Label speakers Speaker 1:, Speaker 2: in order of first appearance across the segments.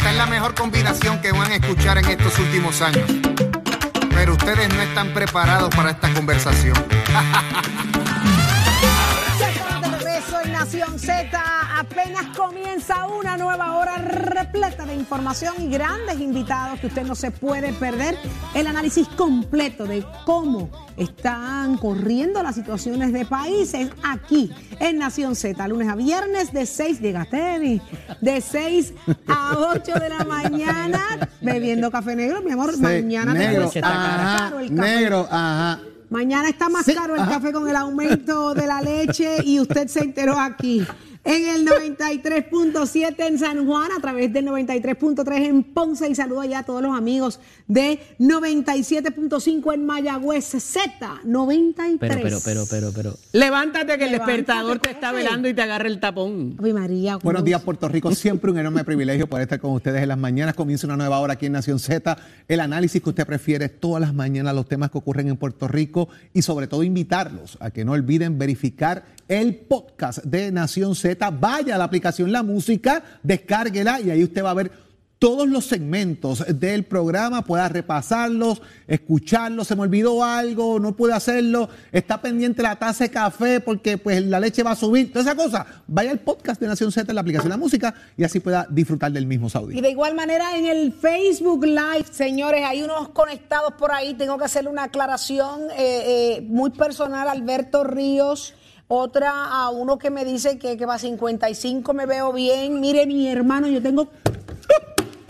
Speaker 1: esta es la mejor combinación que van a escuchar en estos últimos años. Pero ustedes no están preparados para esta conversación.
Speaker 2: Nación Z. Apenas comienza una nueva hora repleta de información y grandes invitados que usted no se puede perder. El análisis completo de cómo están corriendo las situaciones de países aquí en Nación Z. Lunes a viernes de 6 de de 6 a 8 de la mañana bebiendo café negro. Mi amor, mañana
Speaker 3: negro,
Speaker 2: cuesta
Speaker 3: ajá,
Speaker 2: caro el café.
Speaker 3: negro, ajá.
Speaker 2: Mañana está más
Speaker 3: Sí,
Speaker 2: caro el
Speaker 3: ajá.
Speaker 2: café con el aumento de la leche y usted se enteró aquí. En el 93.7 en San Juan, a través del 93.3 en Ponce. Y saludo ya a todos los amigos de 97.5 en Mayagüez Z93.
Speaker 4: Pero, pero, pero, pero, pero.
Speaker 5: Levántate que el
Speaker 2: Levántate,
Speaker 5: despertador te está velando y te agarra el tapón.
Speaker 2: María.
Speaker 3: Buenos días, Puerto Rico. Siempre un enorme privilegio poder estar con ustedes en las mañanas. Comienza una nueva hora aquí en Nación Z. El análisis que usted prefiere todas las mañanas, los temas que ocurren en Puerto Rico y sobre todo invitarlos a que no olviden verificar el podcast de Nación Z. Vaya a la aplicación La Música, descárguela y ahí usted va a ver todos los segmentos del programa, pueda repasarlos, escucharlos, se me olvidó algo, no pude hacerlo, está pendiente la taza de café porque pues la leche va a subir, toda esa cosa. Vaya al podcast de Nación Z en la aplicación la música y así pueda disfrutar del mismo
Speaker 2: Y
Speaker 3: Saudí.
Speaker 2: de igual manera en el Facebook Live, señores, hay unos conectados por ahí. Tengo que hacerle una aclaración eh, eh, muy personal. Alberto Ríos, otra a uno que me dice que, que va a 55, me veo bien. Mire, mi hermano, yo tengo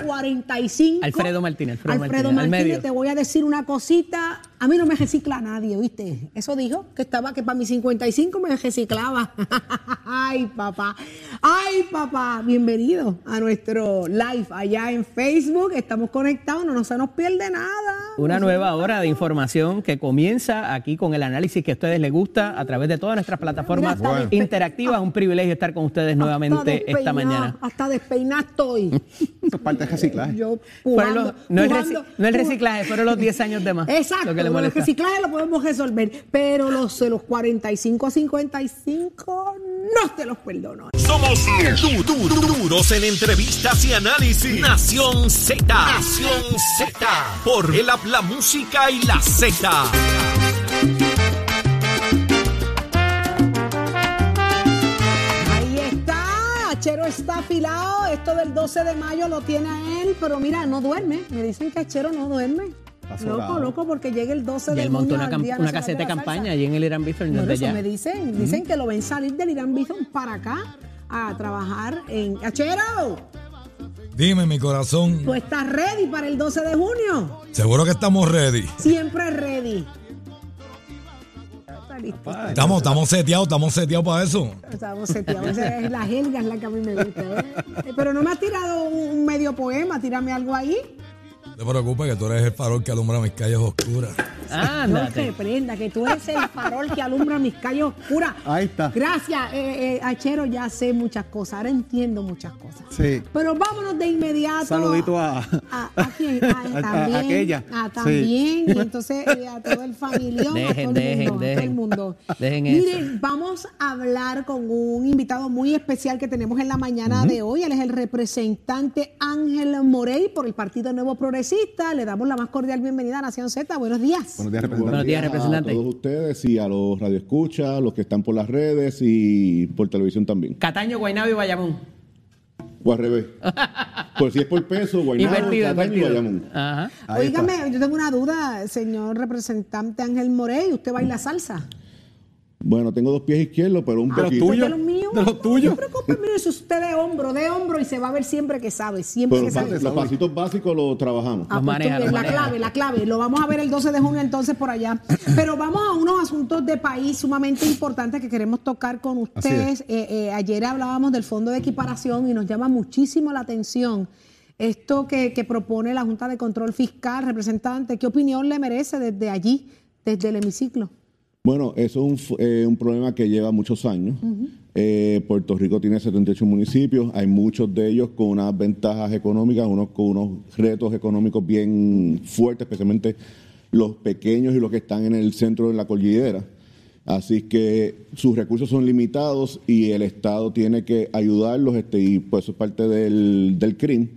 Speaker 2: 45.
Speaker 4: Alfredo Martínez, Alfredo
Speaker 2: Alfredo
Speaker 4: Martínez,
Speaker 2: te voy a decir una cosita. A mí no me recicla nadie, ¿viste? Eso dijo, que estaba, que para mis 55 me reciclaba. Ay, papá. Ay, papá. Bienvenido a nuestro live allá en Facebook. Estamos conectados, no, no se nos pierde nada.
Speaker 4: Una nueva hora de información que comienza aquí con el análisis que a ustedes les gusta a través de todas nuestras plataformas interactivas. Un privilegio estar con ustedes nuevamente esta mañana.
Speaker 2: Hasta despeinar estoy.
Speaker 3: Eso es parte del reciclaje.
Speaker 2: Yo
Speaker 4: Fueron
Speaker 2: pujando,
Speaker 4: los- no, el
Speaker 2: pujando,
Speaker 4: reci- no el reciclaje, fueron los 10 años de más.
Speaker 2: Exacto,
Speaker 4: Lo que le
Speaker 2: el
Speaker 4: molesta.
Speaker 2: reciclaje lo podemos resolver, pero los de los 45 a 55 no te los perdono.
Speaker 6: Somos du- du- du- duros en entrevistas y análisis. Nación Z. Nación Z. Por el app, la música y la Z.
Speaker 2: Ahí está, Achero está afilado, esto del 12 de mayo lo tiene a él, pero mira, no duerme, me dicen que Achero no duerme. Loco, loco, porque llega el 12
Speaker 4: Y
Speaker 2: de
Speaker 4: él montó
Speaker 2: junio
Speaker 4: una,
Speaker 2: al
Speaker 4: cam-
Speaker 2: Día
Speaker 4: una caseta de campaña allí en el Irán Bithorn
Speaker 2: Bueno, eso
Speaker 4: ya.
Speaker 2: me dicen, dicen que lo ven salir del Irán Bithorn para acá a trabajar en... Achero,
Speaker 7: Dime, mi corazón.
Speaker 2: ¿tú estás ready para el 12 de junio?
Speaker 7: Seguro que estamos ready.
Speaker 2: Siempre ready.
Speaker 7: Estamos, estamos seteados, estamos seteados para eso.
Speaker 2: Estamos seteados. Esa es la jerga, es la que a mí me gusta. ¿eh? Pero no me has tirado un un medio poema, tírame algo ahí.
Speaker 7: No te preocupes que tú eres el farol que alumbra mis calles oscuras.
Speaker 2: No
Speaker 4: Ándate.
Speaker 2: te prenda, que tú eres el farol que alumbra mis calles oscuras.
Speaker 3: Ahí está.
Speaker 2: Gracias, eh, eh, Achero, ya sé muchas cosas, ahora entiendo muchas cosas.
Speaker 3: Sí.
Speaker 2: Pero vámonos de inmediato.
Speaker 3: Saludito a,
Speaker 2: a, a quién? A-
Speaker 3: a- a
Speaker 2: también,
Speaker 3: aquella.
Speaker 2: Ah,
Speaker 3: Sí.
Speaker 2: también. Y entonces eh, a todo el familión. a
Speaker 4: Dejen,
Speaker 2: todo el
Speaker 4: dejen,
Speaker 2: mundo, a todo el
Speaker 4: dejen.
Speaker 2: mundo.
Speaker 4: Dejen
Speaker 2: Miren,
Speaker 4: eso.
Speaker 2: vamos a hablar con un invitado muy especial que tenemos en la mañana de hoy. Él es el representante Ángel Morey por el Partido Nuevo Progresista. Le damos la más cordial bienvenida a Nación Z. Buenos días.
Speaker 3: Buenos días, representante.
Speaker 4: Buenos días, representante.
Speaker 8: A todos ustedes y a los radioescuchas, los que están por las redes y por televisión también.
Speaker 4: Cataño, Guaynabo y Bayamón.
Speaker 8: O al revés. Pues si es por peso, Guaynabo,
Speaker 4: Invertido,
Speaker 8: Cataño y
Speaker 4: invertido.
Speaker 8: Bayamón.
Speaker 4: Ajá.
Speaker 2: Óigame, yo tengo una duda, señor representante Ángel Morey. ¿Usted baila salsa?
Speaker 8: Bueno, tengo dos pies izquierdos, pero un
Speaker 3: ¿De los
Speaker 8: poquito.
Speaker 3: tuyos?
Speaker 2: ¿De los míos?
Speaker 3: ¿De los tuyos?
Speaker 2: No se preocupe, mire, eso usted de hombro, de hombro y se va a ver siempre que sabe, siempre
Speaker 8: Pero
Speaker 2: que sabe.
Speaker 8: los pasitos básicos los trabajamos.
Speaker 2: Ah,
Speaker 4: Los
Speaker 2: pues,
Speaker 4: maneja,
Speaker 2: tú bien,
Speaker 4: los
Speaker 2: la clave, la clave. Lo vamos a ver el 12 de junio entonces por allá. Pero vamos a unos asuntos de país sumamente importantes que queremos tocar con ustedes. Eh, eh, ayer hablábamos del fondo de equiparación y nos llama muchísimo la atención esto que, que propone la Junta de Control Fiscal, representante. ¿Qué opinión le merece desde allí, desde el hemiciclo?
Speaker 8: Bueno, eso es un, eh, un problema que lleva muchos años. Eh, Puerto Rico tiene 78 municipios, hay muchos de ellos con unas ventajas económicas, unos con unos retos económicos bien fuertes, especialmente los pequeños y los que están en el centro de la cordillera. Así que sus recursos son limitados y el Estado tiene que ayudarlos, este, y pues eso es parte del, del CRIM,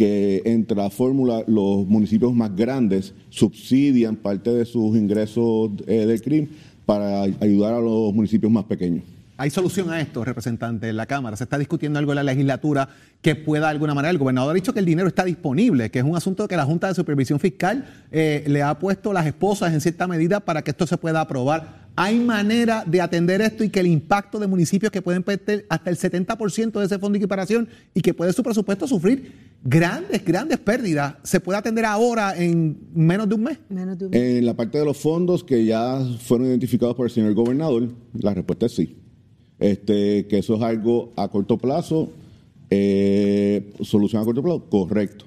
Speaker 8: que entre la fórmula los municipios más grandes subsidian parte de sus ingresos eh, del CRIM para ayudar a los municipios más pequeños.
Speaker 3: ¿Hay solución a esto, representante, en la Cámara? ¿Se está discutiendo algo en la legislatura que pueda de alguna manera? El gobernador ha dicho que el dinero está disponible, que es un asunto que la Junta de Supervisión Fiscal eh, le ha puesto las esposas en cierta medida para que esto se pueda aprobar. ¿Hay manera de atender esto y que el impacto de municipios que pueden perder hasta el 70% de ese fondo de equiparación y que puede su presupuesto sufrir grandes, grandes pérdidas, se puede atender ahora en menos de un mes?
Speaker 2: Menos de un mes.
Speaker 8: En la parte de los fondos que ya fueron identificados por el señor gobernador, la respuesta es sí. Este, que eso es algo a corto plazo, eh, solución a corto plazo, correcto.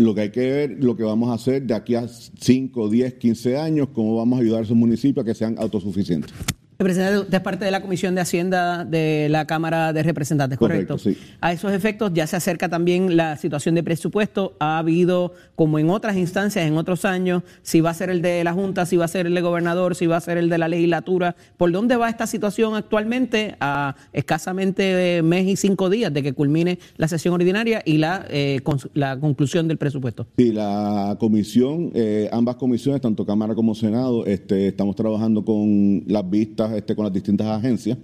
Speaker 8: Lo que hay que ver, lo que vamos a hacer de aquí a 5, 10, 15 años, cómo vamos a ayudar a esos municipios a que sean autosuficientes.
Speaker 4: Representante, usted es parte de la Comisión de Hacienda de la Cámara de Representantes, ¿correcto?
Speaker 8: Correcto, sí.
Speaker 4: A esos efectos ya se acerca también la situación de presupuesto. Ha habido, como en otras instancias, en otros años, si va a ser el de la Junta, si va a ser el de gobernador, si va a ser el de la legislatura. ¿Por dónde va esta situación actualmente a escasamente mes y cinco días de que culmine la sesión ordinaria y la, eh, la conclusión del presupuesto?
Speaker 8: Sí, la comisión, eh, ambas comisiones, tanto Cámara como Senado, este, estamos trabajando con las vistas, este, con las distintas agencias.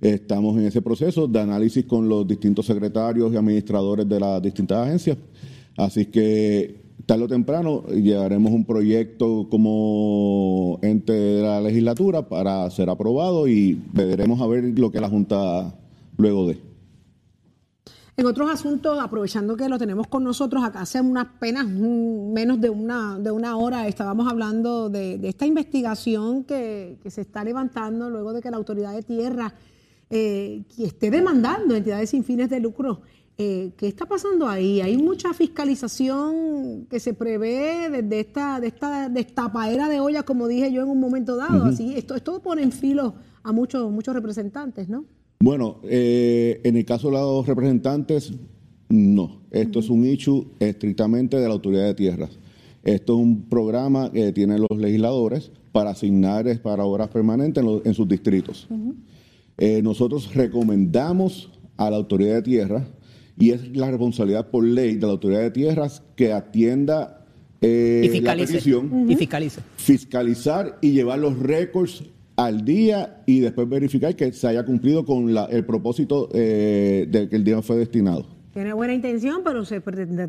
Speaker 8: Estamos en ese proceso de análisis con los distintos secretarios y administradores de las distintas agencias. Así que tarde o temprano llevaremos un proyecto como ente de la legislatura para ser aprobado y veremos a ver lo que la Junta luego de.
Speaker 2: En otros asuntos, aprovechando que lo tenemos con nosotros, acá hace unas apenas mm, menos de una, de una hora estábamos hablando de, de esta investigación que, que se está levantando luego de que la autoridad de tierra eh, esté demandando entidades sin fines de lucro. Eh, ¿Qué está pasando ahí? Hay mucha fiscalización que se prevé desde esta, de esta destapadera de olla, como dije yo en un momento dado. Así, esto, esto pone en filo a muchos, muchos representantes, ¿no?
Speaker 8: Bueno, eh, en el caso de los representantes, no. Esto es un issue estrictamente de la autoridad de tierras. Esto es un programa que tienen los legisladores para asignar para obras permanentes en, los- en sus distritos. Eh, nosotros recomendamos a la autoridad de tierras y es la responsabilidad por ley de la autoridad de tierras que atienda eh,
Speaker 4: y
Speaker 8: la petición
Speaker 4: Y fiscalice.
Speaker 8: fiscalizar y llevar los récords al día y después verificar que se haya cumplido con la- el propósito eh, de que el día fue destinado.
Speaker 2: Tiene buena intención, pero se,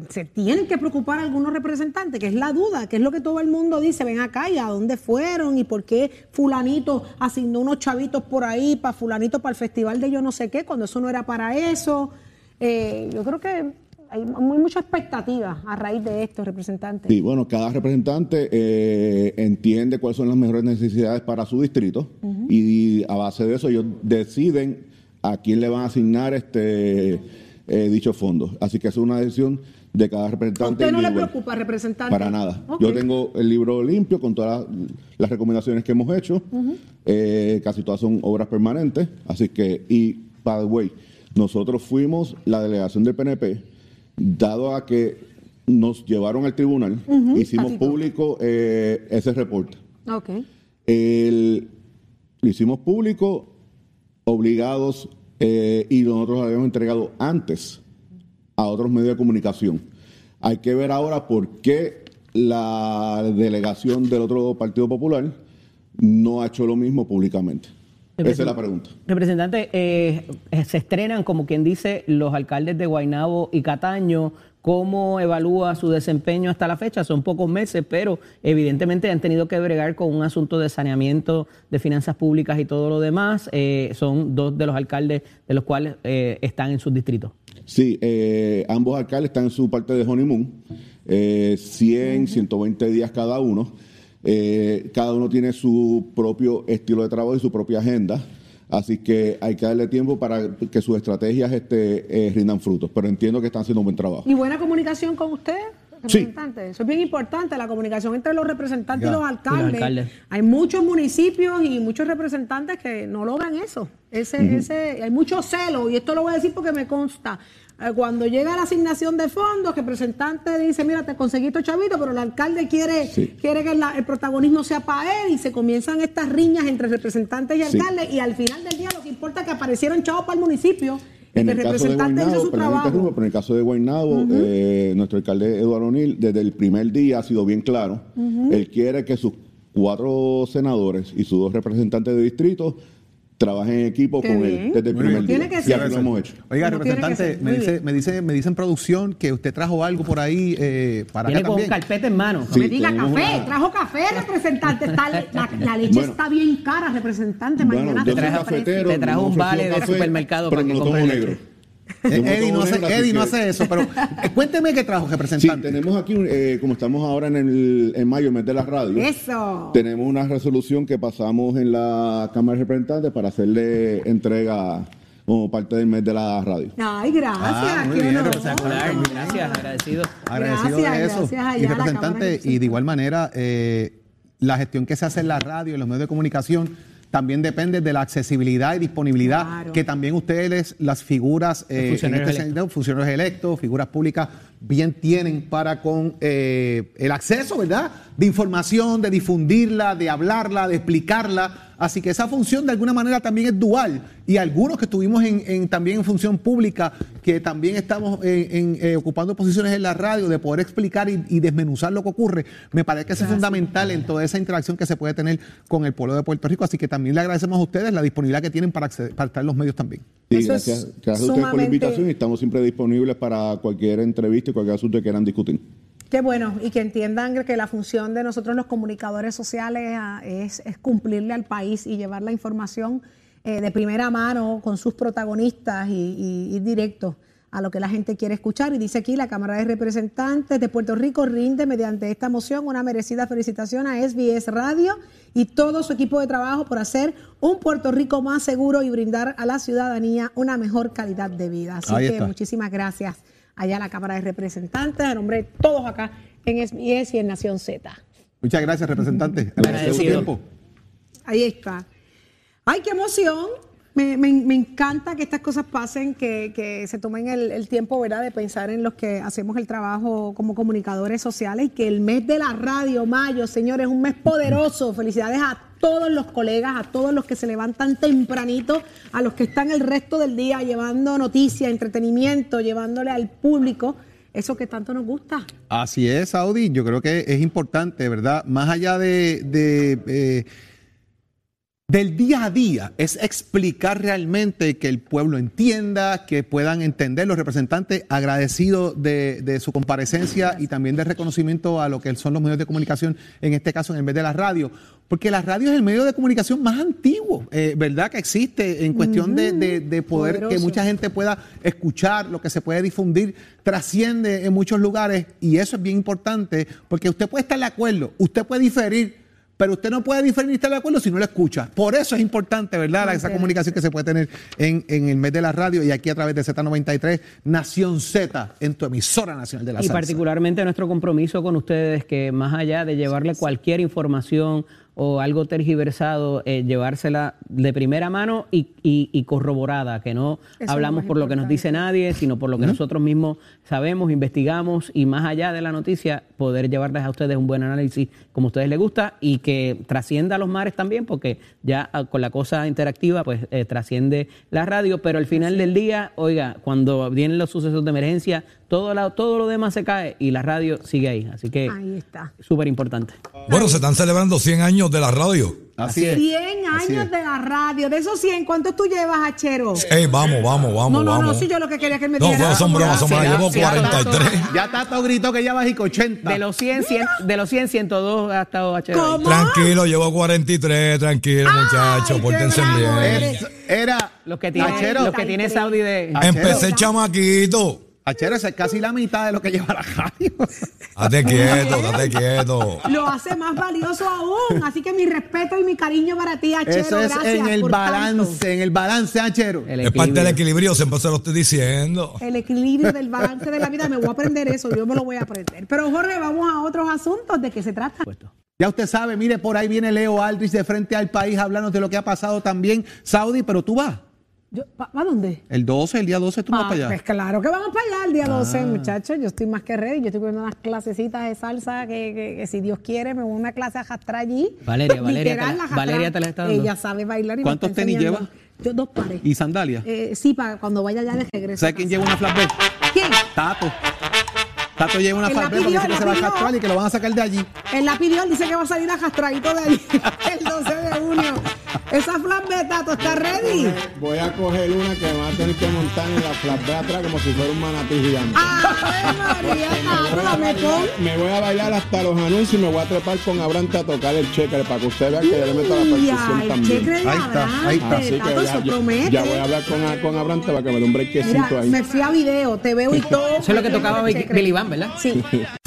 Speaker 2: se tienen que preocupar algunos representantes, que es la duda, que es lo que todo el mundo dice, ven acá y a dónde fueron y por qué fulanito asignó unos chavitos por ahí para fulanito para el festival de yo no sé qué, cuando eso no era para eso. Eh, yo creo que hay muy mucha expectativa a raíz de esto, representantes.
Speaker 8: Sí, bueno, cada representante eh, entiende cuáles son las mejores necesidades para su distrito y a base de eso ellos deciden a quién le van a asignar este eh, dichos fondos. Así que es una decisión de cada
Speaker 2: ¿A
Speaker 8: representante.
Speaker 2: usted no le preocupa, representante?
Speaker 8: Para nada. Yo tengo el libro limpio con todas las, las recomendaciones que hemos hecho. Eh, casi todas son obras permanentes. Así que, y, by the way, nosotros fuimos la delegación del PNP, dado a que nos llevaron al tribunal, hicimos público eh, ese reporte.
Speaker 2: Ok.
Speaker 8: El- lo hicimos público, obligados, eh, y nosotros lo habíamos entregado antes a otros medios de comunicación. Hay que ver ahora por qué la delegación del otro Partido Popular no ha hecho lo mismo públicamente. Esa es la pregunta.
Speaker 4: Representante, eh, se estrenan, como quien dice, los alcaldes de Guaynabo y Cataño. ¿Cómo evalúa su desempeño hasta la fecha? Son pocos meses, pero evidentemente han tenido que bregar con un asunto de saneamiento de finanzas públicas y todo lo demás. Eh, son dos de los alcaldes de los cuales eh, están en sus distritos.
Speaker 8: Sí, eh, ambos alcaldes están en su parte de honeymoon, eh, 100, 120 días cada uno. Eh, cada uno tiene su propio estilo de trabajo y su propia agenda, así que hay que darle tiempo para que sus estrategias este, eh, rindan frutos, pero entiendo que están haciendo un buen trabajo.
Speaker 2: ¿Y buena comunicación con usted,
Speaker 8: Sí.
Speaker 2: representante? Eso es bien importante, la comunicación entre los representantes y los alcaldes.
Speaker 4: alcaldes.
Speaker 2: Hay muchos municipios y muchos representantes que no logran eso. Ese, ese, hay mucho celo, y esto lo voy a decir porque me consta. Eh, Cuando llega la asignación de fondos, que el representante dice, mira, te conseguí estos chavitos, pero el alcalde quiere,
Speaker 8: Sí.
Speaker 2: quiere que la- el protagonismo sea para él y se comienzan estas riñas entre representantes y
Speaker 8: Sí.
Speaker 2: alcaldes y al final del día lo que importa es que aparecieron chavos para el municipio
Speaker 8: En
Speaker 2: El
Speaker 8: el caso de
Speaker 2: representante hizo
Speaker 8: Guaynabo, pero en el caso de Guaynabo, eh, nuestro alcalde Eduardo O'Neill, desde el primer día ha sido bien claro. Él quiere que sus cuatro senadores y sus dos representantes de distrito trabajen en equipo
Speaker 2: Qué
Speaker 8: con
Speaker 2: bien.
Speaker 8: él desde el primer
Speaker 2: bien.
Speaker 8: día.
Speaker 2: Tiene que
Speaker 8: y
Speaker 2: ser.
Speaker 8: así lo hemos hecho.
Speaker 3: Oiga,
Speaker 2: Como
Speaker 3: representante, me dice, me dice, me dice en producción que usted trajo algo por ahí eh, para
Speaker 4: Viene
Speaker 3: acá
Speaker 4: con
Speaker 3: también.
Speaker 4: carpeta en mano.
Speaker 2: No
Speaker 8: Sí,
Speaker 2: me diga
Speaker 8: tenemos
Speaker 2: café,
Speaker 8: una-
Speaker 2: trajo café, representante. Está, la, la leche
Speaker 8: Bueno.
Speaker 2: está bien cara, representante.
Speaker 8: Bueno,
Speaker 2: Mañana
Speaker 8: yo
Speaker 2: te
Speaker 8: soy
Speaker 4: trajo-
Speaker 8: cafetero.
Speaker 4: te trajo
Speaker 8: no
Speaker 4: un vale de supermercado
Speaker 8: pero
Speaker 4: para que
Speaker 8: no
Speaker 4: compre
Speaker 8: tomo
Speaker 4: leche.
Speaker 8: negro.
Speaker 3: Eddie, no hace, Eddie no hace eso, pero cuénteme qué trajo,
Speaker 8: Sí,
Speaker 3: representante.
Speaker 8: tenemos aquí, un- eh, como estamos ahora en, el, en mayo, el mes de la radio.
Speaker 2: Eso.
Speaker 8: Tenemos una resolución que pasamos en la Cámara de Representantes para hacerle entrega como parte del mes de la radio.
Speaker 2: Ay, gracias.
Speaker 3: Ah, muy bien,
Speaker 2: honor.
Speaker 4: Gracias, agradecido.
Speaker 3: Agradecido
Speaker 2: Gracias,
Speaker 3: de eso.
Speaker 2: gracias
Speaker 3: y representante, y de igual manera, eh, la gestión que se hace en la radio y en los medios de comunicación también depende de la accesibilidad y disponibilidad
Speaker 2: Claro.
Speaker 3: que también ustedes, las figuras, eh, en
Speaker 4: funcionarios
Speaker 3: este sentido, funcionarios electos, figuras públicas, bien tienen para con eh, el acceso, ¿verdad? De información, de difundirla, de hablarla, de explicarla. Así que esa función de alguna manera también es dual. Y algunos que estuvimos en, en- también en función pública, que también estamos en- en, eh, ocupando posiciones en la radio, de poder explicar y, y desmenuzar lo que ocurre, me parece que eso es fundamental en toda esa interacción que se puede tener con el pueblo de Puerto Rico. Así que también le agradecemos a ustedes la disponibilidad que tienen para, acceder- para estar en los medios también.
Speaker 8: Sí,
Speaker 2: Eso es
Speaker 8: gracias, gracias a ustedes por la invitación y estamos siempre disponibles para cualquier entrevista y cualquier asunto que quieran discutir.
Speaker 2: Qué bueno, y que entiendan que la función de nosotros los comunicadores sociales ah, es, es cumplirle al país y llevar la información eh, de primera mano con sus protagonistas y, y- ir directo a lo que la gente quiere escuchar. Y dice aquí, la Cámara de Representantes de Puerto Rico rinde mediante esta moción una merecida felicitación a SBS Radio y todo su equipo de trabajo por hacer un Puerto Rico más seguro y brindar a la ciudadanía una mejor calidad de vida. Así
Speaker 3: Ahí
Speaker 2: que
Speaker 3: está.
Speaker 2: muchísimas gracias allá a la Cámara de Representantes, a nombre de todos acá en SBS y en Nación Z.
Speaker 3: Muchas gracias, representante. Agradecido. tiempo.
Speaker 2: Ahí está. ¡Ay, qué emoción! Me, me- me encanta que estas cosas pasen, que, que se tomen el, tiempo, ¿verdad?, de pensar en los que hacemos el trabajo como comunicadores sociales y que el mes de la radio, mayo, señores, es un mes poderoso. Felicidades a todos los colegas, a todos los que se levantan tempranito, a los que están el resto del día llevando noticias, entretenimiento, llevándole al público eso que tanto nos gusta.
Speaker 3: Así es, Audi. Yo creo que es importante, ¿verdad? Más allá de, de, eh, del día a día, es explicar realmente que el pueblo entienda, que puedan entender los representantes, agradecidos de, de su comparecencia y también de reconocimiento a lo que son los medios de comunicación, en este caso en el mes de la radio, porque la radio es el medio de comunicación más antiguo, eh, ¿verdad? Que existe en cuestión de, de- de poder que mucha gente pueda escuchar, lo que se puede difundir, trasciende en muchos lugares. Y eso es bien importante porque usted puede estar de acuerdo, usted puede diferir, pero usted no puede diferir ni estar de acuerdo si no lo escucha. Por eso es importante, ¿verdad? Esa comunicación que se puede tener en, en el mes de la radio y aquí a través de Z93, Nación Z, en tu emisora nacional de la
Speaker 4: Y
Speaker 3: salsa.
Speaker 4: particularmente nuestro compromiso con ustedes, que más allá de llevarle cualquier información o algo tergiversado, eh, llevársela de primera mano y, y- y corroborada, que no
Speaker 2: Eso
Speaker 4: hablamos por lo que nos dice nadie, sino por lo que nosotros mismos sabemos, investigamos y más allá de la noticia, poder llevarles a ustedes un buen análisis como a ustedes les gusta y que trascienda a los mares también, porque ya ah, con la cosa interactiva, pues eh, trasciende la radio, pero al final del día, oiga, cuando vienen los sucesos de emergencia, todo, la- todo lo demás se cae y la radio sigue ahí. Así que
Speaker 2: Ahí está.
Speaker 4: súper importante.
Speaker 7: Bueno, se están celebrando 100 años de la radio.
Speaker 3: Así es.
Speaker 2: 100
Speaker 3: Así
Speaker 2: años
Speaker 3: es.
Speaker 2: de la radio. De esos 100, ¿cuántos tú llevas, Achero?
Speaker 7: Ey, vamos, vamos, vamos,
Speaker 2: no, no,
Speaker 7: vamos.
Speaker 2: no, si yo lo que quería que me
Speaker 7: No,
Speaker 2: dijera.
Speaker 7: bueno, son bromas, son bromas. Llevo
Speaker 4: sí,
Speaker 7: 43.
Speaker 3: Ya Tato gritó que ya bajico 80.
Speaker 4: De los 100, 100 de los 100, 102 ha estado HB.
Speaker 2: ¿Cómo?
Speaker 7: Tranquilo, llevo 43, tranquilo, muchachos, pórtense bien.
Speaker 3: Es- Era
Speaker 4: Los que
Speaker 3: Achero.
Speaker 4: los que tiene Saudi de...
Speaker 7: Empecé chamaquito.
Speaker 3: Achero, esa es casi la mitad de lo que lleva la radio.
Speaker 7: Date quieto, date quieto.
Speaker 2: Lo hace más valioso aún. Así que mi respeto y mi cariño para ti, Achero.
Speaker 3: Eso es
Speaker 2: Gracias
Speaker 3: en el
Speaker 2: por
Speaker 3: balance,
Speaker 2: tanto.
Speaker 3: en el balance, Achero.
Speaker 4: El
Speaker 7: Es parte del
Speaker 4: equilibrio.
Speaker 7: equilibrio, siempre se lo estoy diciendo.
Speaker 2: El equilibrio del balance de la vida. Me voy a aprender eso. Yo me lo voy a aprender. Pero, Jorge, vamos a otros asuntos. ¿De qué se trata?
Speaker 3: Ya usted sabe, mire, por ahí viene Leo Aldrich de frente al país hablándonos de lo que ha pasado también. Saudi, pero tú vas.
Speaker 2: ¿Para dónde?
Speaker 3: El 12, el día 12, tú vas
Speaker 2: Ah,
Speaker 3: para allá.
Speaker 2: Pues claro que vamos para allá el día 12, muchachos. Yo estoy más que ready. Yo estoy cogiendo unas clasecitas de salsa que, que- que si Dios quiere me voy a una clase a jastrar allí.
Speaker 4: Valeria, Valeria
Speaker 2: Literal,
Speaker 4: te la-
Speaker 2: a jastrar.
Speaker 4: Valeria te la está dando.
Speaker 2: Ella sabe bailar y
Speaker 3: ¿Cuántos tenis
Speaker 2: enseñando.
Speaker 3: lleva?
Speaker 2: Yo dos pares.
Speaker 3: ¿Y sandalias?
Speaker 2: Eh, sí, para cuando vaya ya de regreso.
Speaker 3: ¿Sabes quién lleva una flatbed?
Speaker 2: ¿Quién?
Speaker 3: Tato. Tato lleva una flatbed porque dice que se va a castrar y que lo van a sacar de allí.
Speaker 2: Él la pidió, él dice que va a salir arrastradito de allí el 12 de junio. Esa flatbed, Tato, ¿está ready?
Speaker 8: Voy a coger una que me va a tener que montar en la flatbed atrás como si fuera un manatí gigante.
Speaker 2: ¡Ave María, Tato, dame con!
Speaker 8: Me voy a bailar hasta los anuncios y me voy a trepar con Abrante a tocar el checker para que usted vea que yo le meto la percusión también.
Speaker 3: Ahí está, ahí está.
Speaker 8: Así que
Speaker 2: Tato,
Speaker 8: ya, ya-
Speaker 2: promete.
Speaker 8: ya voy a hablar con, con Abrante para que me dé un brequecito ahí.
Speaker 2: me fui a video, te veo y todo.
Speaker 4: Eso es lo que tocaba Billy Billy Van, ¿verdad?
Speaker 2: Sí.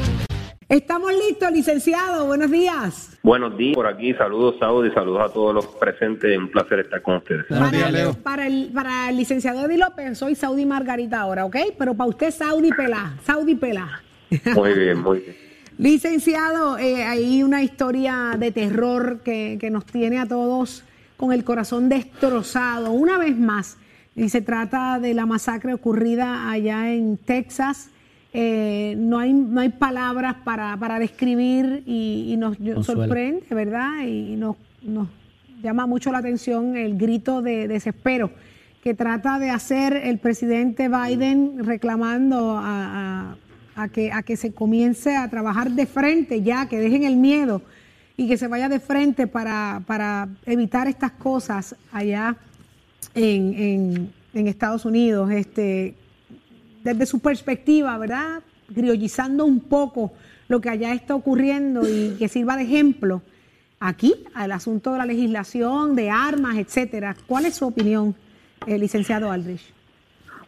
Speaker 2: Estamos listos, licenciado. Buenos días.
Speaker 9: Buenos días por aquí, saludos Saudi, saludos a todos los presentes, un placer estar con ustedes.
Speaker 3: Buenos días,
Speaker 2: Para,
Speaker 3: Leo.
Speaker 2: para el, para el licenciado Eddie López, soy Saudi Margarita ahora, ¿ok? Pero para usted, Saudi Pelá. Saudi Pelá.
Speaker 9: Muy bien, muy bien.
Speaker 2: Licenciado, eh, hay una historia de terror que, que nos tiene a todos con el corazón destrozado. Una vez más, y se trata de la masacre ocurrida allá en Texas. Eh, no, hay, no hay palabras para, para describir y, y nos
Speaker 4: Consuelo.
Speaker 2: sorprende, ¿verdad? Y nos, nos llama mucho la atención el grito de desespero que trata de hacer el presidente Biden reclamando a, a- a que, a que se comience a trabajar de frente ya, que dejen el miedo y que se vaya de frente para, para evitar estas cosas allá en, en- en Estados Unidos. Este, desde su perspectiva, ¿verdad? Griollizando un poco lo que allá está ocurriendo y que sirva de ejemplo aquí al asunto de la legislación, de armas, etcétera. ¿Cuál es su opinión, eh, licenciado Aldrich?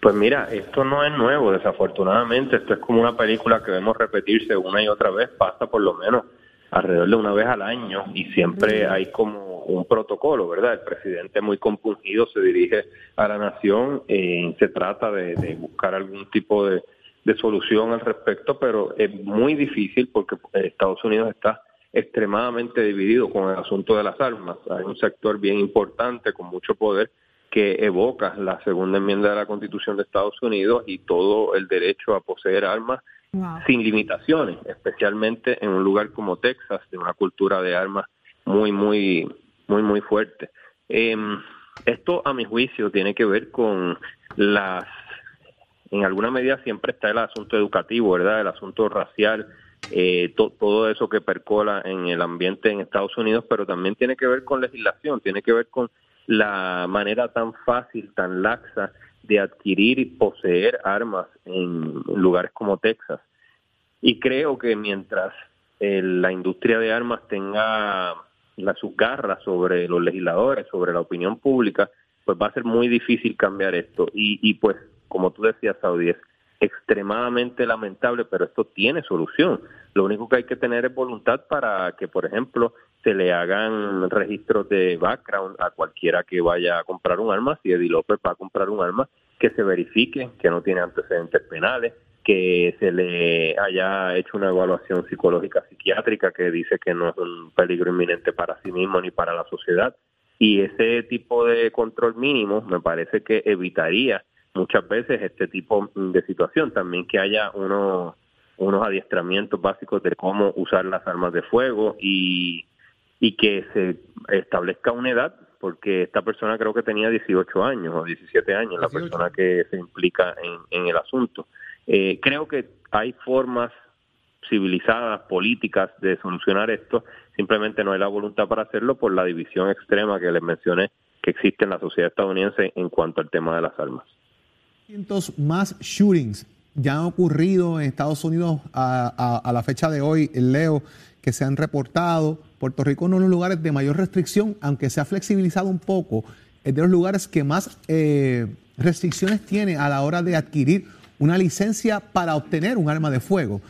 Speaker 9: Pues mira, esto no es nuevo, desafortunadamente, esto es como una película que vemos repetirse una y otra vez, pasa por lo menos alrededor de una vez al año y siempre hay como un protocolo, ¿verdad? El presidente muy compungido se dirige a la nación, eh, se trata de, de buscar algún tipo de, de solución al respecto, pero es muy difícil porque Estados Unidos está extremadamente dividido con el asunto de las armas. Hay un sector bien importante con mucho poder que evoca la segunda enmienda de la Constitución de Estados Unidos y todo el derecho a poseer armas
Speaker 2: Wow.
Speaker 9: sin limitaciones, especialmente en un lugar como Texas, de una cultura de armas muy, muy, muy, muy fuerte. Em, esto, a mi juicio, tiene que ver con las, en alguna medida siempre está el asunto educativo, ¿verdad? El asunto racial, eh, to- todo eso que percola en el ambiente en Estados Unidos, pero también tiene que ver con legislación, tiene que ver con la manera tan fácil, tan laxa de adquirir y poseer armas en lugares como Texas. Y creo que mientras eh, la industria de armas tenga la, sus garras sobre los legisladores, sobre la opinión pública, pues va a ser muy difícil cambiar esto. Y, y pues, como tú decías, Saudi, es extremadamente lamentable, pero esto tiene solución. Lo único que hay que tener es voluntad para que, por ejemplo, se le hagan registros de background a cualquiera que vaya a comprar un arma, si Eddie López va a comprar un arma, que se verifique que no tiene antecedentes penales, que se le haya hecho una evaluación psicológica psiquiátrica que dice que no es un peligro inminente para sí mismo ni para la sociedad. Y ese tipo de control mínimo me parece que evitaría muchas veces este tipo de situación. También que haya unos, unos adiestramientos básicos de cómo usar las armas de fuego y, y que se establezca una edad, porque esta persona creo que tenía 18 años o 17 años, la
Speaker 3: 18.
Speaker 9: persona que se implica en, en el asunto. Eh, creo que hay formas civilizadas, políticas de solucionar esto, simplemente no hay la voluntad para hacerlo por la división extrema que les mencioné que existe en la sociedad estadounidense en cuanto al tema de las armas.
Speaker 3: más shootings ya han ocurrido en Estados Unidos a, a- a la fecha de hoy, Leo, que se han reportado. Puerto Rico uno de los lugares de mayor restricción, aunque se ha flexibilizado un poco, es de los lugares que más eh, restricciones tiene a la hora de adquirir una licencia para obtener un arma de fuego.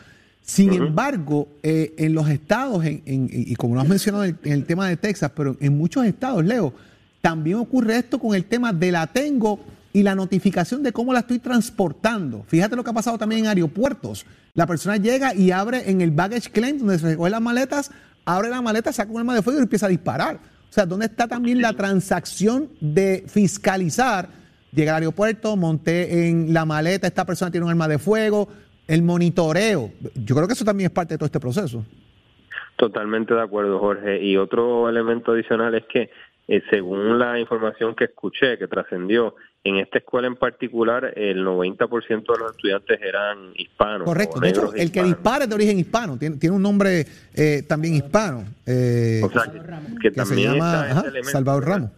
Speaker 3: Sin embargo, eh, en los estados, en- en- y como lo has mencionado en el, en el tema de Texas, pero en muchos estados, Leo, también ocurre esto con el tema de la tengo y la notificación de cómo la estoy transportando. Fíjate lo que ha pasado también en aeropuertos. La persona llega y abre en el baggage claim, donde se recogen las maletas, abre la maleta, saca un arma de fuego y empieza a disparar. O sea, ¿dónde está también la transacción de fiscalizar? Llegué al aeropuerto, monté en la maleta, esta persona tiene un arma de fuego, el monitoreo. Yo creo que eso también es parte de todo este proceso.
Speaker 9: Totalmente de acuerdo, Jorge. Y otro elemento adicional es que, eh, según la información que escuché, que trascendió, en esta escuela en particular, el 90% de los estudiantes eran hispanos.
Speaker 3: Correcto. De hecho, el que dispara es de origen hispano, tiene, tiene un nombre eh, también hispano. eh,
Speaker 9: O sea, que, que
Speaker 3: que se
Speaker 9: también
Speaker 3: llama ajá,
Speaker 9: elemento,
Speaker 3: Salvador. Ramos.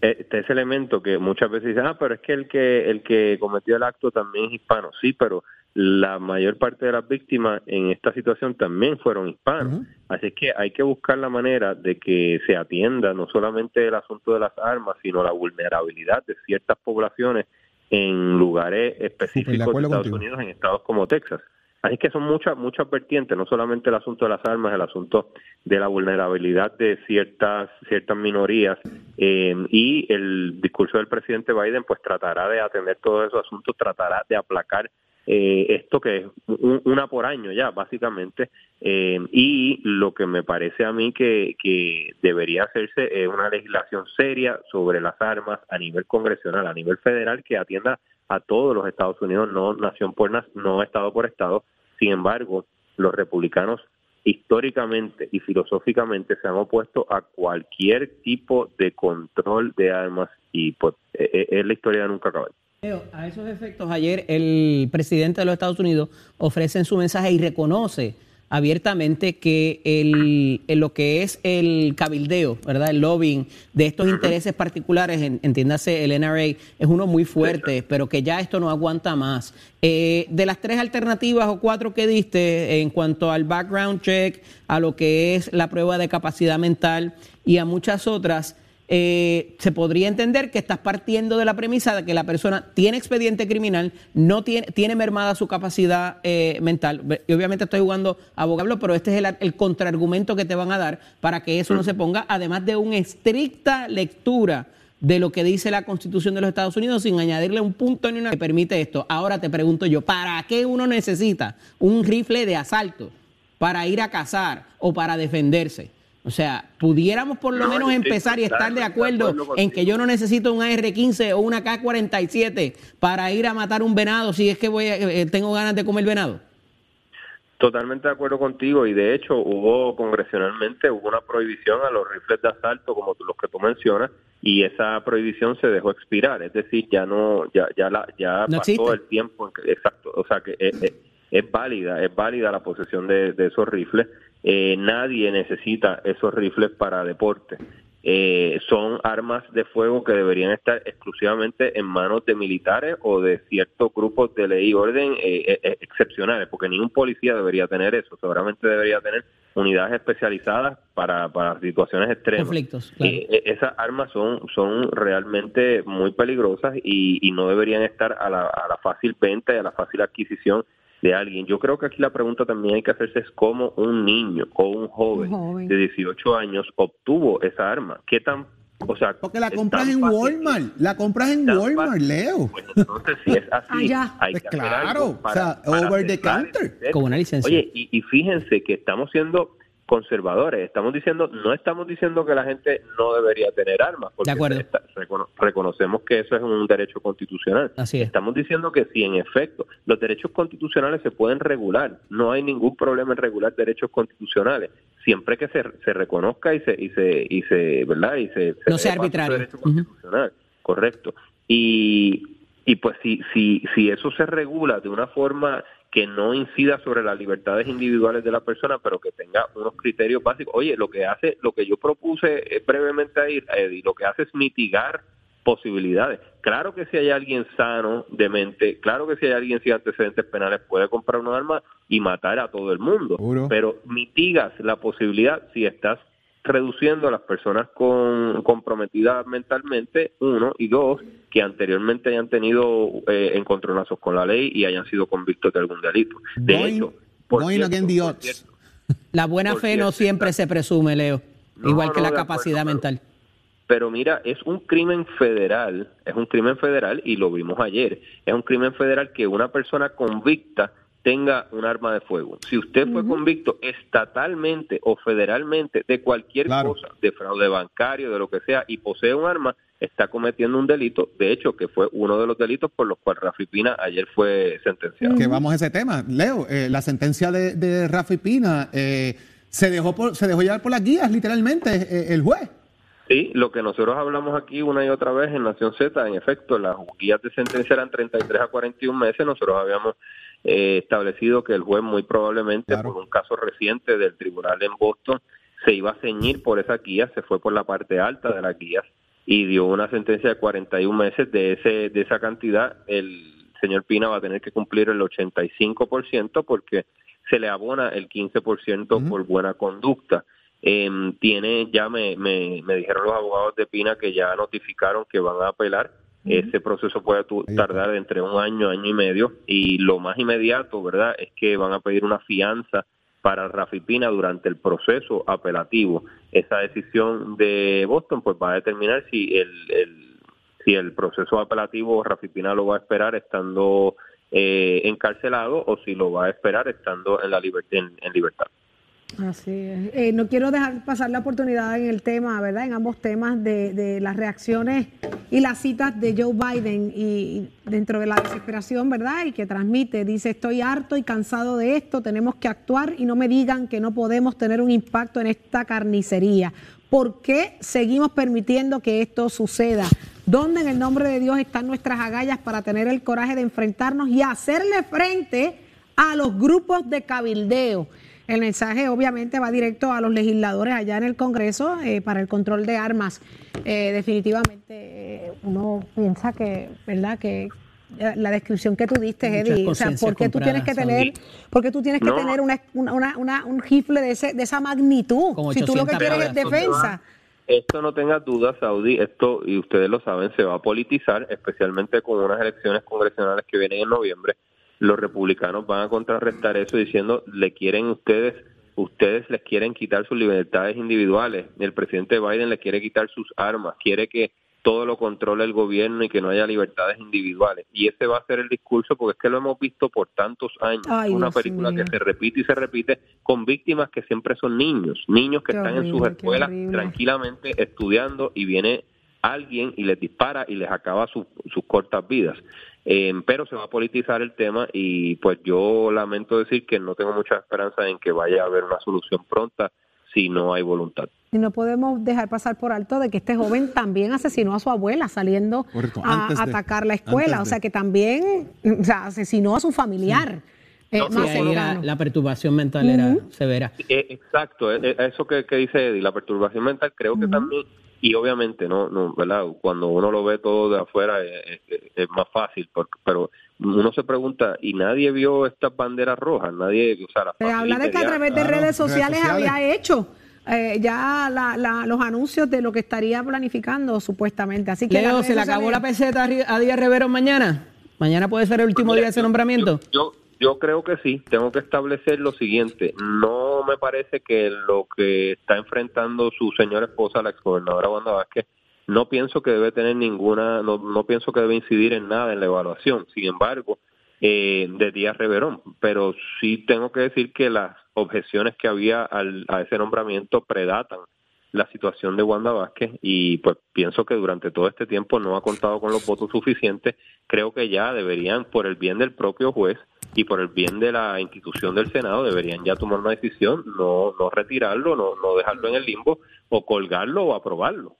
Speaker 9: Está ese elemento que muchas veces dicen, ah, pero es que el que el que cometió el acto también es hispano. Sí, pero la mayor parte de las víctimas en esta situación también fueron hispanos. Así que hay que buscar la manera de que se atienda no solamente el asunto de las armas, sino la vulnerabilidad de ciertas poblaciones en lugares específicos de Estados
Speaker 3: contigo.
Speaker 9: Unidos, en estados como Texas. Así que son muchas muchas vertientes, no solamente el asunto de las armas, el asunto de la vulnerabilidad de ciertas ciertas minorías eh, y el discurso del presidente Biden pues tratará de atender todos esos asuntos, tratará de aplacar eh, esto que es un- una por año ya básicamente eh, y lo que me parece a mí que, que debería hacerse es una legislación seria sobre las armas a nivel congresional, a nivel federal que atienda a todos los Estados Unidos, no nación por na- no estado por estado. Sin embargo, los republicanos históricamente y filosóficamente se han opuesto a cualquier tipo de control de armas y pues, eh, eh, es la historia nunca acabar.
Speaker 4: A esos efectos, ayer el presidente de los Estados Unidos ofrece en su mensaje y reconoce abiertamente que el, lo que es el cabildeo, ¿verdad? El lobbying de estos intereses particulares, en- entiéndase el NRA, es uno muy fuerte, pero que ya esto no aguanta más. Eh, de las tres alternativas o cuatro que diste en cuanto al background check, a lo que es la prueba de capacidad mental y a muchas otras, eh, se podría entender que estás partiendo de la premisa de que la persona tiene expediente criminal, no tiene, tiene mermada su capacidad eh, mental. Y obviamente estoy jugando abogado, pero este es el, el contraargumento que te van a dar para que eso no se ponga, además de una estricta lectura de lo que dice la Constitución de los Estados Unidos sin añadirle un punto ni una que permite esto. Ahora te pregunto yo, ¿para qué uno necesita un rifle de asalto? ¿Para ir a cazar o para defenderse? O sea, pudiéramos por lo
Speaker 9: No,
Speaker 4: menos empezar y estar de acuerdo en que yo no necesito un AR-15 o una K-47 para ir a matar un venado si es que voy a- eh, tengo ganas de comer venado.
Speaker 9: Totalmente de acuerdo contigo y de hecho hubo congresionalmente hubo una prohibición a los rifles de asalto como los que tú mencionas y esa prohibición se dejó expirar, es decir, ya no ya ya la ya
Speaker 4: No
Speaker 9: pasó
Speaker 4: existe.
Speaker 9: el tiempo exacto, o sea que es, es- es válida, es válida la posesión de, de esos rifles. Eh, nadie necesita esos rifles para deporte. Eh, son armas de fuego que deberían estar exclusivamente en manos de militares o de ciertos grupos de ley y orden eh, eh, excepcionales, porque ningún policía debería tener eso, seguramente debería tener unidades especializadas para, para situaciones extremas.
Speaker 4: Conflictos, claro.
Speaker 9: Eh, esas armas son, son realmente muy peligrosas y, y no deberían estar a la, a la fácil venta y a la fácil adquisición de alguien. Yo creo que aquí la pregunta también hay que hacerse es cómo un niño o un joven,
Speaker 2: Un joven.
Speaker 9: de 18 años obtuvo esa arma. ¿Qué tan, o sea,
Speaker 3: Porque la compras en
Speaker 9: fácil?
Speaker 3: Walmart, la compras en
Speaker 9: Tan
Speaker 3: Walmart,
Speaker 9: fácil.
Speaker 3: Leo.
Speaker 9: Pues entonces, si es así,
Speaker 2: Allá.
Speaker 9: hay
Speaker 3: Pues
Speaker 9: que hacer
Speaker 3: claro,
Speaker 9: algo
Speaker 3: o sea, over the counter.
Speaker 4: Con una licencia.
Speaker 9: Oye, y, y fíjense que estamos siendo conservadores, estamos diciendo, no estamos diciendo que la gente no debería tener armas, porque
Speaker 4: De acuerdo.
Speaker 9: está- recono- reconocemos que eso es un derecho constitucional.
Speaker 4: Así es.
Speaker 9: Estamos diciendo que si en efecto los derechos constitucionales se pueden regular, no hay ningún problema en regular derechos constitucionales, siempre que se, se reconozca y se y se y se, ¿verdad? Y se,
Speaker 4: No sea
Speaker 9: se
Speaker 4: arbitrario.
Speaker 9: derecho constitucional, correcto. Y y pues si si si eso se regula de una forma que no incida sobre las libertades individuales de la persona, pero que tenga unos criterios básicos. Oye, lo que hace, lo que yo propuse eh, brevemente ahí, Eddie, lo que hace es mitigar posibilidades. Claro que si hay alguien sano de mente, claro que si hay alguien sin antecedentes penales puede comprar un arma y matar a todo el mundo,
Speaker 3: Seguro.
Speaker 9: pero mitigas la posibilidad si estás reduciendo a las personas con comprometidas mentalmente, uno, y dos, que anteriormente hayan tenido eh, encontronazos con la ley y hayan sido convictos de algún delito. De
Speaker 3: Going-
Speaker 9: hecho, por
Speaker 3: going
Speaker 9: cierto,
Speaker 3: against the
Speaker 9: por
Speaker 3: odds.
Speaker 9: cierto,
Speaker 4: La buena fe no siempre se presume, Leo,
Speaker 9: No,
Speaker 4: igual que
Speaker 9: no,
Speaker 4: la
Speaker 9: acuerdo,
Speaker 4: capacidad
Speaker 9: pero-
Speaker 4: mental.
Speaker 9: Pero mira, es un crimen federal, es un crimen federal y lo vimos ayer. Es un crimen federal que una persona convicta tenga un arma de fuego. Si usted fue convicto estatalmente o federalmente de cualquier
Speaker 3: Claro.
Speaker 9: cosa, de fraude bancario, de lo que sea, y posee un arma, está cometiendo un delito, de hecho, que fue uno de los delitos por los cuales Rafi Pina ayer fue sentenciado.
Speaker 3: Que vamos a ese tema. Leo, eh, la sentencia de, de Rafi Pina eh, se, dejó por- se dejó llevar por las guías, literalmente, eh, el juez.
Speaker 9: Sí, lo que nosotros hablamos aquí una y otra vez en Nación Z, en efecto, las guías de sentencia eran 33 a 41 meses. Nosotros habíamos eh, establecido que el juez muy probablemente
Speaker 3: Claro.
Speaker 9: por un caso reciente del tribunal en Boston se iba a ceñir por esa guía, se fue por la parte alta de las guías y dio una sentencia de 41 meses de ese de esa cantidad. El señor Pina va a tener que cumplir el 85% porque se le abona el 15% por buena conducta. Em, tiene, ya me, me, me dijeron los abogados de Pina que ya notificaron que van a apelar. Ese proceso puede tardar entre un año, año y medio. Y lo más inmediato, ¿verdad?, es que van a pedir una fianza para Rafi Pina durante el proceso apelativo. Esa decisión de Boston pues va a determinar si el, el- si el proceso apelativo Rafi Pina lo va a esperar estando eh, encarcelado o si lo va a esperar estando en la liber- en- en libertad.
Speaker 2: Así es. Eh, no quiero dejar pasar la oportunidad en el tema, ¿verdad? En ambos temas de, las reacciones y las citas de Joe Biden y, y dentro de la desesperación, ¿verdad? Y que transmite, dice, estoy harto y cansado de esto, tenemos que actuar y no me digan que no podemos tener un impacto en esta carnicería. ¿Por qué seguimos permitiendo que esto suceda? ¿Dónde en el nombre de Dios están nuestras agallas para tener el coraje de enfrentarnos y hacerle frente a los grupos de cabildeo? El mensaje obviamente va directo a los legisladores allá en el Congreso eh, para el control de armas. Eh, definitivamente eh, uno piensa que, ¿verdad? Que eh, la descripción que tú diste,
Speaker 4: Muchas
Speaker 2: Eddie, o sea, ¿por qué tú tienes que tener, por qué tú tienes que
Speaker 9: No.
Speaker 2: tener una, una, una- una- un rifle de, ese, de esa magnitud? Si tú lo que
Speaker 4: 800
Speaker 2: quieres es defensa.
Speaker 9: Esto no tenga dudas, Saudi, esto, y ustedes lo saben, se va a politizar, especialmente con unas elecciones congresionales que vienen en noviembre. Los republicanos van a contrarrestar eso diciendo, le quieren ustedes, ustedes les quieren quitar sus libertades individuales. El presidente Biden le quiere quitar sus armas, quiere que todo lo controle el gobierno y que no haya libertades individuales. Y ese va a ser el discurso, porque es que lo hemos visto por tantos años.
Speaker 2: Ay,
Speaker 9: una
Speaker 2: Dios
Speaker 9: película
Speaker 2: mío.
Speaker 9: que se repite y se repite con víctimas que siempre son niños, niños que
Speaker 2: Qué
Speaker 9: están en sus escuelas tranquilamente estudiando y viene alguien y les dispara y les acaba su- sus cortas vidas. Eh, pero se va a politizar el tema y pues yo lamento decir que no tengo mucha esperanza en que vaya a haber una solución pronta si no hay voluntad.
Speaker 2: Y no podemos dejar pasar por alto de que este joven también asesinó a su abuela saliendo
Speaker 3: Correcto,
Speaker 2: a
Speaker 3: de-
Speaker 2: atacar la escuela. O sea que también o sea, asesinó a su familiar eh,
Speaker 9: No,
Speaker 2: más
Speaker 4: la, perturbación mental era severa.
Speaker 9: Eh, exacto, eso que, que dice Eddie, la perturbación mental, creo que también, y obviamente, no, no, ¿verdad? Cuando uno lo ve todo de afuera eh, eh, es, más fácil, porque- pero uno se pregunta, ¿y nadie vio estas banderas rojas? Nadie, o sea,
Speaker 2: Se habla de que a través de
Speaker 3: Claro,
Speaker 2: redes
Speaker 3: redes
Speaker 2: sociales había hecho eh, ya la- la- los anuncios de lo que estaría planificando supuestamente. Así que
Speaker 4: Leo, ¿se le acabó la peseta a Díaz Rivero mañana? ¿Mañana puede ser el último día de ese nombramiento?
Speaker 9: Yo, yo creo que sí. Tengo que establecer lo siguiente. No me parece que lo que está enfrentando su señora esposa, la exgobernadora Wanda Vázquez, no pienso que debe tener ninguna, no, no pienso que debe incidir en nada en la evaluación. Sin embargo, eh, de Díaz Reverón. Pero sí tengo que decir que las objeciones que había al, a ese nombramiento predatan la situación de Wanda Vázquez y pues pienso que durante todo este tiempo no ha contado con los votos suficientes. Creo que ya deberían, por el bien del propio juez y por el bien de la institución del Senado, deberían ya tomar una decisión, no, no retirarlo, no, no dejarlo en el limbo o colgarlo o aprobarlo.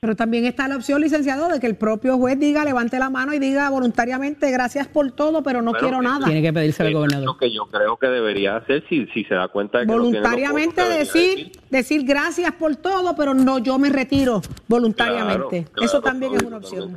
Speaker 2: Pero también está la opción, licenciado, de que el propio juez diga, levante la mano y diga voluntariamente, gracias por todo, pero no
Speaker 9: Bueno,
Speaker 2: quiero nada.
Speaker 4: Tiene que pedírselo al gobernador.
Speaker 9: lo que yo creo que debería hacer si, si se da cuenta de que no tiene los
Speaker 2: voluntariamente decir, decir gracias por todo, pero no, yo me retiro voluntariamente.
Speaker 9: Claro,
Speaker 2: eso
Speaker 9: claro,
Speaker 2: también es una opción.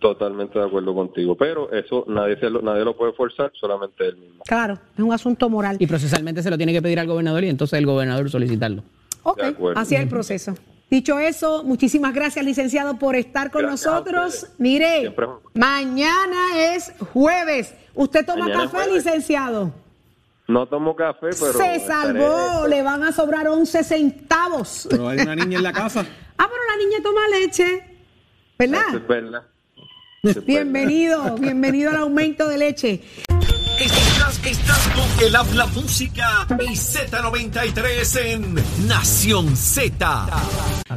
Speaker 9: Totalmente, de acuerdo contigo, pero eso nadie se lo, nadie lo puede forzar, solamente él mismo.
Speaker 2: Claro, es un asunto moral.
Speaker 4: Y procesalmente se lo tiene que pedir al gobernador y entonces el gobernador solicitarlo.
Speaker 2: Ok,
Speaker 9: De acuerdo.
Speaker 2: así es el proceso. Dicho eso, muchísimas gracias, licenciado, por estar con
Speaker 9: Gracias
Speaker 2: nosotros. Mire,
Speaker 9: Siempre-
Speaker 2: mañana es jueves. ¿Usted toma
Speaker 9: Mañana
Speaker 2: café, licenciado?
Speaker 9: No tomo café, pero...
Speaker 2: Se salvó, le van a sobrar 11 centavos.
Speaker 3: Pero hay una niña en la casa.
Speaker 2: Ah, pero la niña toma leche, ¿verdad?
Speaker 9: es verdad.
Speaker 2: Bienvenido, bienvenido al aumento de leche.
Speaker 6: Estás estás con el habla música y Z93 en Nación Z.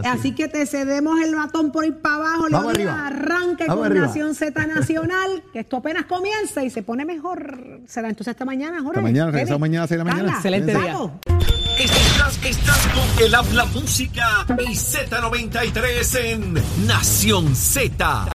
Speaker 2: Así. que te cedemos el batón por ir para abajo.
Speaker 3: Vamos arriba.
Speaker 2: arranque
Speaker 3: Vamos
Speaker 2: con
Speaker 3: arriba.
Speaker 2: Nación Z Nacional, que esto apenas comienza y se pone mejor. Será entonces esta mañana, Jorge.
Speaker 3: Hasta mañana, regresamos mañana a las seis de la mañana.
Speaker 2: Carla,
Speaker 4: Excelente día.
Speaker 6: Estás, estás con el habla música y Z93 en Nación Z.